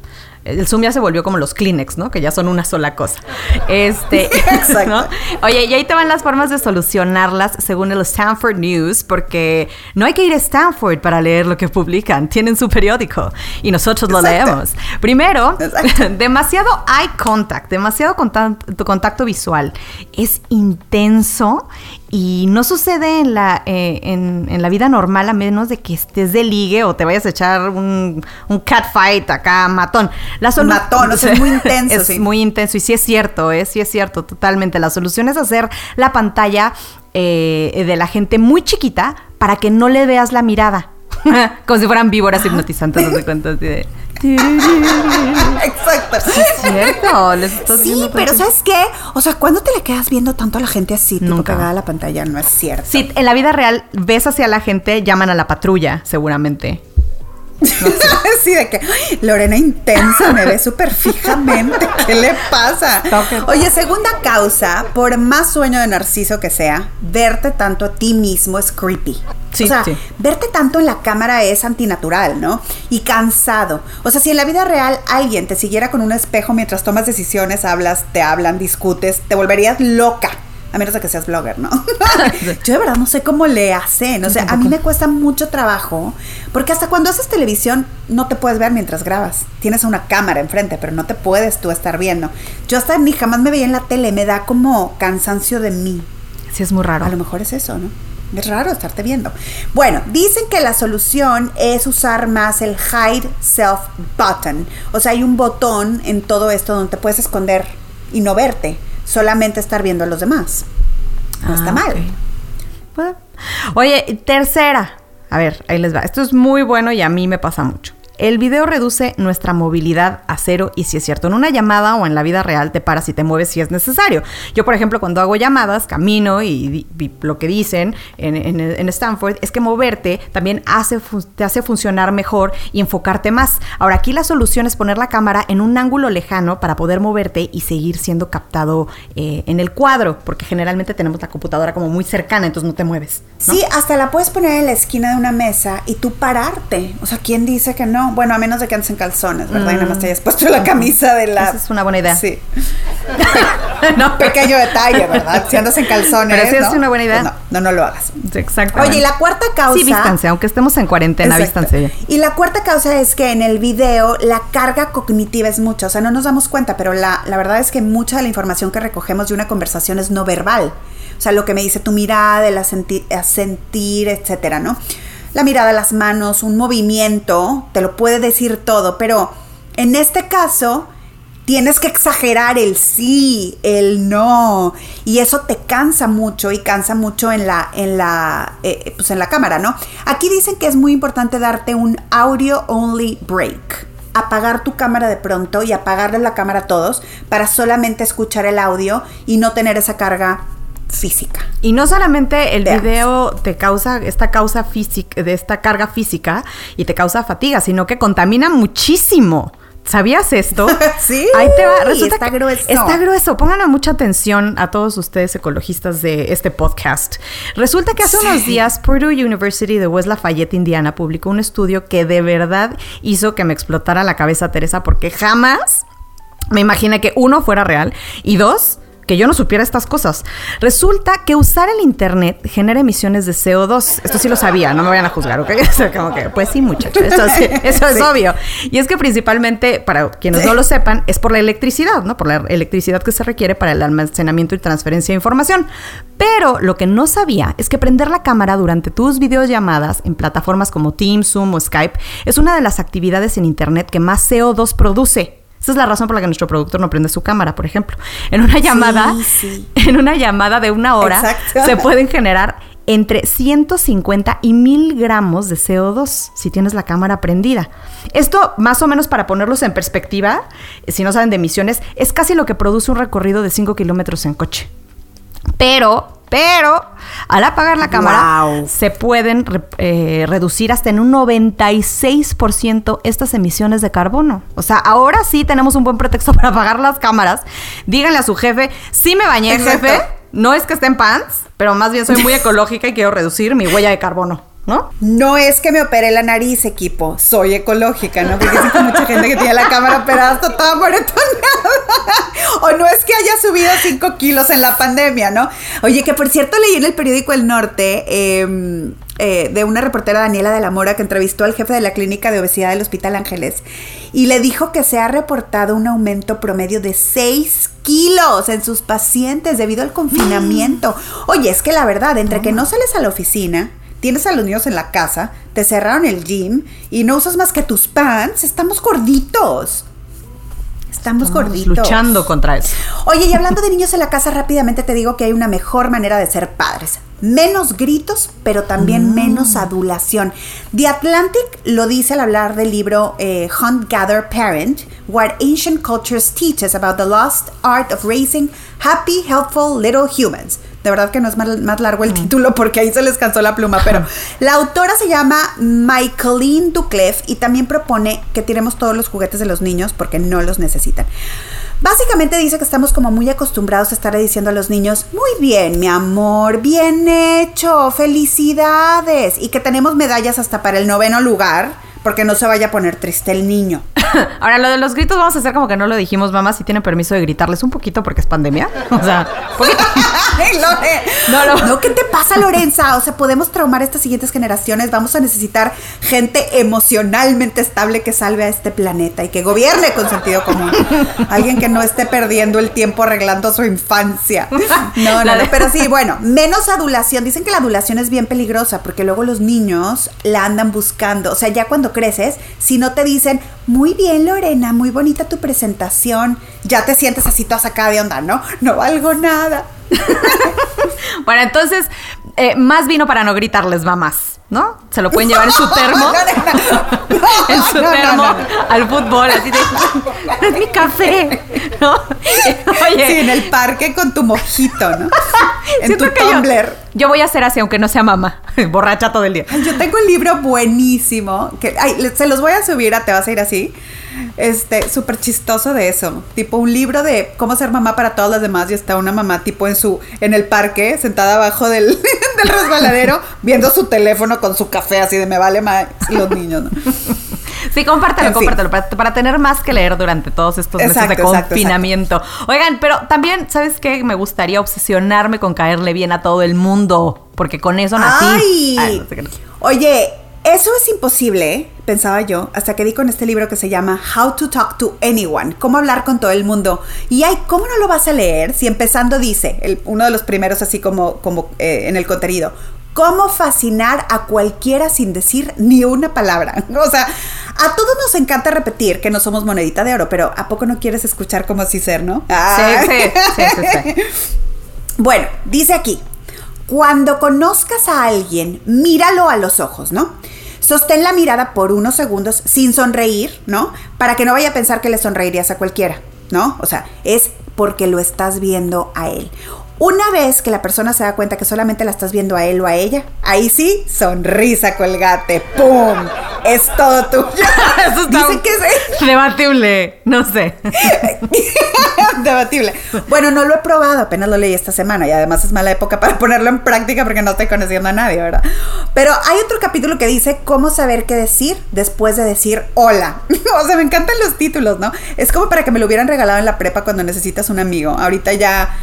el Zoom ya se volvió como los Kleenex, ¿no? Que ya son una sola cosa. Este, Exacto. Oye, y ahí te van las formas de solucionarlas según el Stanford News, porque no hay que ir a Stanford para leer lo que publican. Tienen su periódico y nosotros lo leemos. Primero, demasiado eye contact, demasiado contacto, contacto visual. Es intenso y no sucede en la, eh, en, la vida normal a menos de que estés de ligue o te vayas a echar un, un catfight acá, matón. La matón, o sea, es muy intenso. Es muy intenso y sí es cierto, ¿eh? sí es cierto, totalmente. La solución es hacer la pantalla eh, de la gente muy chiquita para que no le veas la mirada. Como si fueran víboras hipnotizantes, no cuenta de... Exacto. Sí, es cierto. Les sí, pero ¿sabes qué? O sea, ¿cuándo te le quedas viendo tanto a la gente así, Nunca. pegada a la pantalla? No es cierto. Sí, en la vida real ves hacia la gente, llaman a la patrulla, seguramente. sí, de que Lorena intensa, me ve súper fijamente. ¿Qué le pasa? Oye, segunda causa, por más sueño de narciso que sea, verte tanto a ti mismo es creepy. o sea, verte tanto en la cámara es antinatural, ¿no? Y cansado. O sea, si en la vida real alguien te siguiera con un espejo mientras tomas decisiones, hablas, te hablan, discutes, te volverías loca. A menos de que seas blogger, ¿no? Yo de verdad no sé cómo le hacen. O sea, a mí me cuesta mucho trabajo. Porque hasta cuando haces televisión no te puedes ver mientras grabas. Tienes una cámara enfrente, pero no te puedes tú estar viendo. Yo hasta ni jamás me veía en la tele. Me da como cansancio de mí. Sí, es muy raro. A lo mejor es eso, ¿no? Es raro estarte viendo. Bueno, dicen que la solución es usar más el Hide Self Button. O sea, hay un botón en todo esto donde te puedes esconder y no verte solamente estar viendo a los demás. No está ah, mal. oye, tercera. A ver, ahí les va. Esto es muy bueno y a mí me pasa mucho. El video reduce nuestra movilidad a cero y si es cierto, en una llamada o en la vida real te paras y te mueves si es necesario. Yo, por ejemplo, cuando hago llamadas, camino y, lo que dicen en, Stanford es que moverte también te hace funcionar mejor y enfocarte más. Ahora, aquí la solución es poner la cámara en un ángulo lejano para poder moverte y seguir siendo captado eh, en el cuadro, porque generalmente tenemos la computadora como muy cercana, entonces no te mueves. Sí, hasta la puedes poner en la esquina de una mesa y tú pararte. O sea, ¿quién dice que no? Bueno, a menos de que andes en calzones, ¿verdad? Y nada más te hayas puesto la camisa de la. Esa es una buena idea. Sí. no. Pequeño detalle, ¿verdad? Si andas en calzones. Pero sí es una buena idea. Pues no, no, no lo hagas. Exacto. Oye, y la cuarta causa. Sí, vístanse, aunque estemos en cuarentena, vístanse. Y la cuarta causa es que en el video la carga cognitiva es mucha. O sea, no nos damos cuenta, pero la, la verdad es que mucha de la información que recogemos de una conversación es no verbal. O sea, lo que me dice tu mirada, el asentir, sentir etcétera, ¿no? La mirada, las manos, un movimiento, te lo puede decir todo, pero en este caso tienes que exagerar el sí, el no, y eso te cansa mucho y cansa mucho en la, en la, eh, pues en la cámara, ¿no? Aquí dicen que es muy importante darte un audio only break apagar tu cámara de pronto y apagarle la cámara a todos para solamente escuchar el audio y no tener esa carga física. Y no solamente el video te causa esta causa física, de esta carga física y te causa fatiga, sino que contamina muchísimo. ¿Sabías esto? sí. Ahí te va. Resulta está grueso. Está grueso. Pónganle mucha atención a todos ustedes ecologistas de este podcast. Resulta que hace unos días Purdue University de West Lafayette, Indiana, publicó un estudio que de verdad hizo que me explotara la cabeza, Teresa, porque jamás me imaginé que uno fuera real y dos, que yo no supiera estas cosas. Resulta que usar el Internet genera emisiones de CO2. Esto sí lo sabía, no me vayan a juzgar, ¿ok? como que, pues sí, muchachos, eso, eso es obvio. Y es que principalmente, para quienes no lo sepan, es por la electricidad, ¿no? Por la electricidad que se requiere para el almacenamiento y transferencia de información. Pero lo que no sabía es que prender la cámara durante tus videollamadas en plataformas como Teams, Zoom o Skype es una de las actividades en Internet que más CO2 produce. Esa es la razón por la que nuestro productor no prende su cámara, por ejemplo. En una llamada, en una llamada de una hora, se pueden generar entre 150 y 1000 gramos de CO2 si tienes la cámara prendida. Esto, más o menos para ponerlos en perspectiva, si no saben de emisiones, es casi lo que produce un recorrido de 5 kilómetros en coche. Pero pero al apagar la cámara se pueden eh, reducir hasta en un 96% estas emisiones de carbono. O sea, ahora sí tenemos un buen pretexto para apagar las cámaras. Díganle a su jefe, sí me bañé, jefe. No es que esté en pants, pero más bien soy muy ecológica y quiero reducir mi huella de carbono. ¿No? No es que me opere la nariz, equipo. Soy ecológica, ¿no? Porque hay mucha gente que tiene la cámara operada hasta toda moretoneada. o no es que haya subido 5 kilos en la pandemia, ¿no? Oye, que por cierto leí en el periódico El Norte em, eh, de una reportera Daniela de la Mora que entrevistó al jefe de la clínica de obesidad del Hospital Ángeles y le dijo que se ha reportado un aumento promedio de 6 kilos en sus pacientes debido al confinamiento. Oye, es que la verdad, entre que no sales a la oficina, tienes a los niños en la casa, te cerraron el gym y no usas más que tus pants, estamos gorditos. Estamos, gorditos. Luchando contra eso. Oye, y hablando de niños en la casa, rápidamente te digo que hay una mejor manera de ser padres. Menos gritos, pero también mm. menos adulación. The Atlantic lo dice al hablar del libro eh, Hunt Gather Parent, What Ancient Cultures Teach Us About the Lost Art of Raising Happy, Helpful Little Humans. De verdad que no es más, largo el mm. título porque ahí se les cansó la pluma, pero la autora se llama Michaeline Duclef y también propone que tiremos todos los juguetes de los niños porque no los necesitan. Básicamente dice que estamos como muy acostumbrados a estar diciendo a los niños, muy bien, mi amor, bien hecho, felicidades, y que tenemos medallas hasta para el noveno lugar porque no se vaya a poner triste el niño. Ahora, lo de los gritos vamos a hacer como que no lo dijimos, mamá, si tiene permiso de gritarles un poquito porque es pandemia. O sea, no, no. no, ¿qué te pasa, Lorenza? O sea, podemos traumar a estas siguientes generaciones. Vamos a necesitar gente emocionalmente estable que salve a este planeta y que gobierne con sentido común. Alguien que no esté perdiendo el tiempo arreglando su infancia. No, no, no. Pero sí, bueno, menos adulación. Dicen que la adulación es bien peligrosa porque luego los niños la andan buscando. O sea, ya cuando creces, si no te dicen, muy bien, Lorena, muy bonita tu presentación. Ya te sientes así toda sacada de onda, ¿no? No valgo nada. bueno, entonces, eh, más vino para no gritarles mamás, ¿no? Se lo pueden llevar en su termo. en su termo al fútbol, así de. Es mi café, ¿no? Oye. Sí, en el parque con tu mojito, ¿no? En tu tumbler. Yo, voy a hacer así, aunque no sea mamá. Borracha todo el día. Yo tengo un libro buenísimo. Que, ay, se los voy a subir a Te vas a ir así este, súper chistoso de eso. Tipo un libro de cómo ser mamá para todas las demás y está una mamá tipo en su, en el parque, sentada abajo del, del resbaladero, viendo su teléfono con su café así de me vale más los niños, ¿no? Sí, compártelo, compártelo, para, tener más que leer durante todos estos meses de confinamiento. Oigan, pero también, ¿sabes qué? Me gustaría obsesionarme con caerle bien a todo el mundo, porque con eso nací. Ay, Oye, eso es imposible, pensaba yo, hasta que di con este libro que se llama How to Talk to Anyone, cómo hablar con todo el mundo. Y ay, ¿cómo no lo vas a leer si empezando dice, uno de los primeros así como, como eh, en el contenido, cómo fascinar a cualquiera sin decir ni una palabra. O sea, a todos nos encanta repetir que no somos monedita de oro, pero ¿a poco no quieres escuchar cómo así ser, no? sí, sí, sí. Bueno, dice aquí, cuando conozcas a alguien, míralo a los ojos, ¿no? Sostén la mirada por unos segundos sin sonreír, ¿no? Para que no vaya a pensar que le sonreirías a cualquiera, ¿no? O sea, es porque lo estás viendo a él. Una vez que la persona se da cuenta que solamente la estás viendo a él o a ella, ahí sí, sonrisa, colgate, ¡pum! Es todo tuyo. Eso está Dice que es debatible, no sé. debatible. Bueno, no lo he probado, apenas lo leí esta semana y además es mala época para ponerlo en práctica porque no estoy conociendo a nadie, ¿verdad? Pero hay otro capítulo que dice cómo saber qué decir después de decir hola. o sea, me encantan los títulos, ¿no? Es como para que me lo hubieran regalado en la prepa cuando necesitas un amigo. Ahorita ya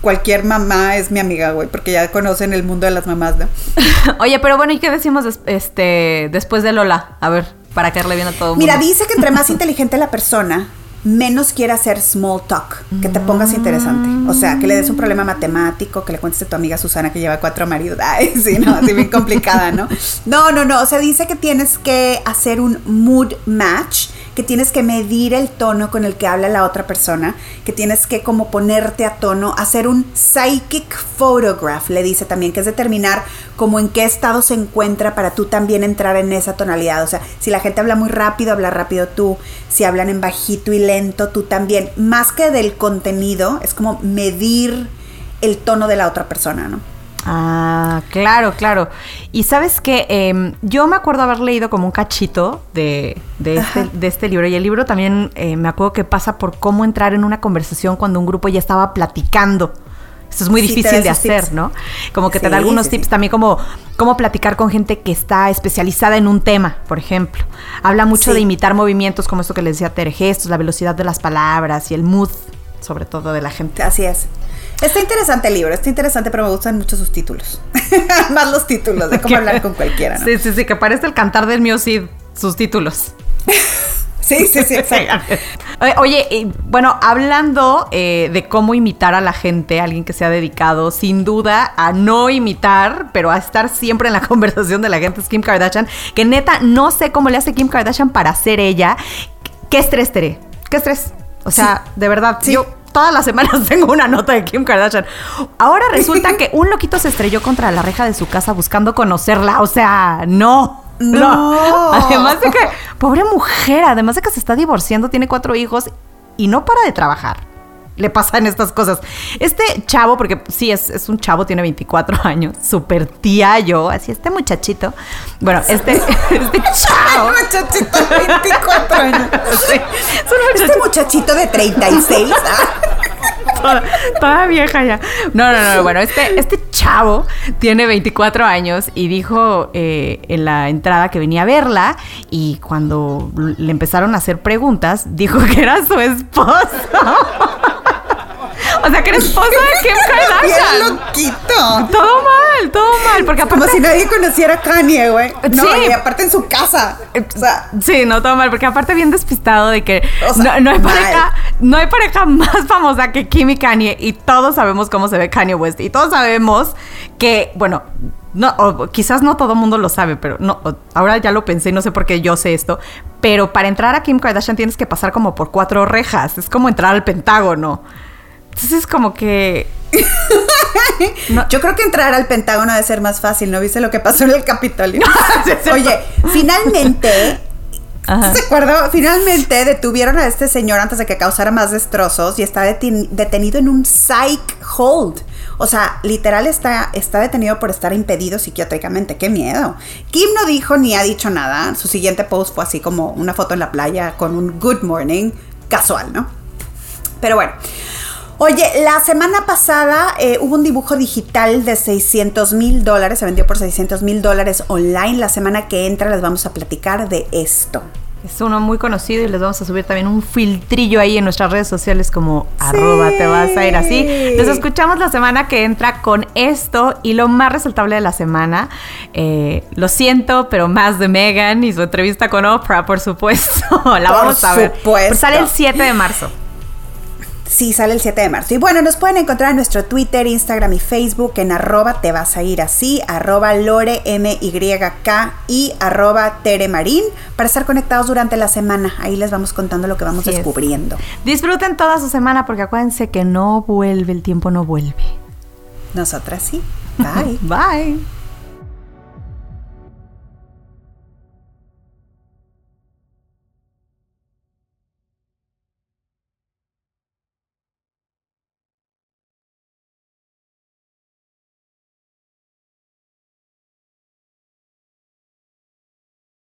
cualquier mamá es mi amiga, güey, porque ya conocen el mundo de las mamás, ¿no? Oye, pero bueno, ¿y qué decimos este después de Lola? A ver, para caerle bien a todo el mundo. Mira, dice que entre más inteligente la persona, menos quiere hacer small talk, que te pongas interesante. O sea, que le des un problema matemático, que le cuentes a tu amiga Susana que lleva cuatro maridos. Ay, sí, no, así bien complicada, ¿no? No, no, no. O sea, dice que tienes que hacer un mood match que tienes que medir el tono con el que habla la otra persona, que tienes que como ponerte a tono, hacer un psychic photograph, le dice también, que es determinar como en qué estado se encuentra para tú también entrar en esa tonalidad. O sea, si la gente habla muy rápido, habla rápido tú, si hablan en bajito y lento, tú también. Más que del contenido, es como medir el tono de la otra persona, ¿no? Ah, claro, claro. Y sabes que em, yo me acuerdo haber leído como un cachito de, este, de este, libro. Y el libro también eh, me acuerdo que pasa por cómo entrar en una conversación cuando un grupo ya estaba platicando. Esto es muy difícil de hacer, ¿no? Como que te da algunos tips también como cómo platicar con gente que está especializada en un tema, por ejemplo. Habla mucho de imitar movimientos como esto que le decía Tere, gestos, la velocidad de las palabras y el mood, sobre todo de la gente. Así es. Está interesante el libro, está interesante, pero me gustan mucho sus títulos. Más los títulos, de cómo hablar con cualquiera, ¿no? Sí, sí, sí, que parece el cantar del mío Cid, sus títulos. Sí, sí, sí, exacto. Oye, bueno, hablando eh, de cómo imitar a la gente, alguien que se ha dedicado sin duda a no imitar, pero a estar siempre en la conversación de la gente, es Kim Kardashian, que neta no sé cómo le hace Kim Kardashian para ser ella. ¿Qué estrés, Tere? ¿Qué estrés? O sea, de verdad, yo todas las semanas tengo una nota de Kim Kardashian. Ahora resulta que un loquito se estrelló contra la reja de su casa buscando conocerla. O sea, no. No. Además de que, pobre mujer, además de que se está divorciando, tiene cuatro hijos y no para de trabajar le pasan estas cosas. Este chavo, porque sí, es, es un chavo, tiene 24 años, súper tía yo, así, este muchachito. Bueno, este, este chavo. muchachito de 24 años. Este muchachito de 36. Toda, vieja ya. No, no, no, bueno, este, este chavo tiene 24 años y dijo eh, en la entrada que venía a verla y cuando le empezaron a hacer preguntas, dijo que era su esposo. O sea, que eres esposa de Kim Kardashian. Loquito. Todo mal, todo mal. Porque aparte... Como si nadie conociera a Kanye, güey. No, sí. y aparte en su casa. O sea... Sí, no, todo mal. Porque aparte bien despistado de que no, hay pareja, no hay pareja más famosa que Kim y Kanye. Y todos sabemos cómo se ve Kanye West. Y todos sabemos que, bueno, no, o quizás no todo el mundo lo sabe, pero no, ahora ya lo pensé y no sé por qué yo sé esto. Pero para entrar a Kim Kardashian tienes que pasar como por cuatro rejas. Es como entrar al Pentágono. Entonces como que... Yo creo que entrar al Pentágono debe ser más fácil, ¿no viste lo que pasó en el Capitolio? Oye, finalmente ¿Se acuerdo? Finalmente detuvieron a este señor antes de que causara más destrozos y está detenido en un psych hold. O sea, literal está, está detenido por estar impedido psiquiátricamente. ¡Qué miedo! Kim no dijo ni ha dicho nada. Su siguiente post fue así como una foto en la playa con un good morning casual, ¿no? Pero bueno. Oye, la semana pasada eh, hubo un dibujo digital de 600 mil dólares, se vendió por 600 mil dólares online. La semana que entra les vamos a platicar de esto. Es uno muy conocido y les vamos a subir también un filtrillo ahí en nuestras redes sociales como arroba te vas a ir así. Nos escuchamos la semana que entra con esto y lo más resaltable de la semana. Eh, lo siento, pero más de Megan y su entrevista con Oprah, por supuesto. la vamos a ver. Sale el 7 de marzo. Sí, sale el 7 de marzo. Y bueno, nos pueden encontrar en nuestro Twitter, Instagram y Facebook en arroba te vas a ir así, arroba lore M-Y-K y arroba Tere Marín para estar conectados durante la semana. Ahí les vamos contando lo que vamos descubriendo. Disfruten toda su semana porque acuérdense que no vuelve, el tiempo no vuelve. Nosotras sí. Bye. Bye.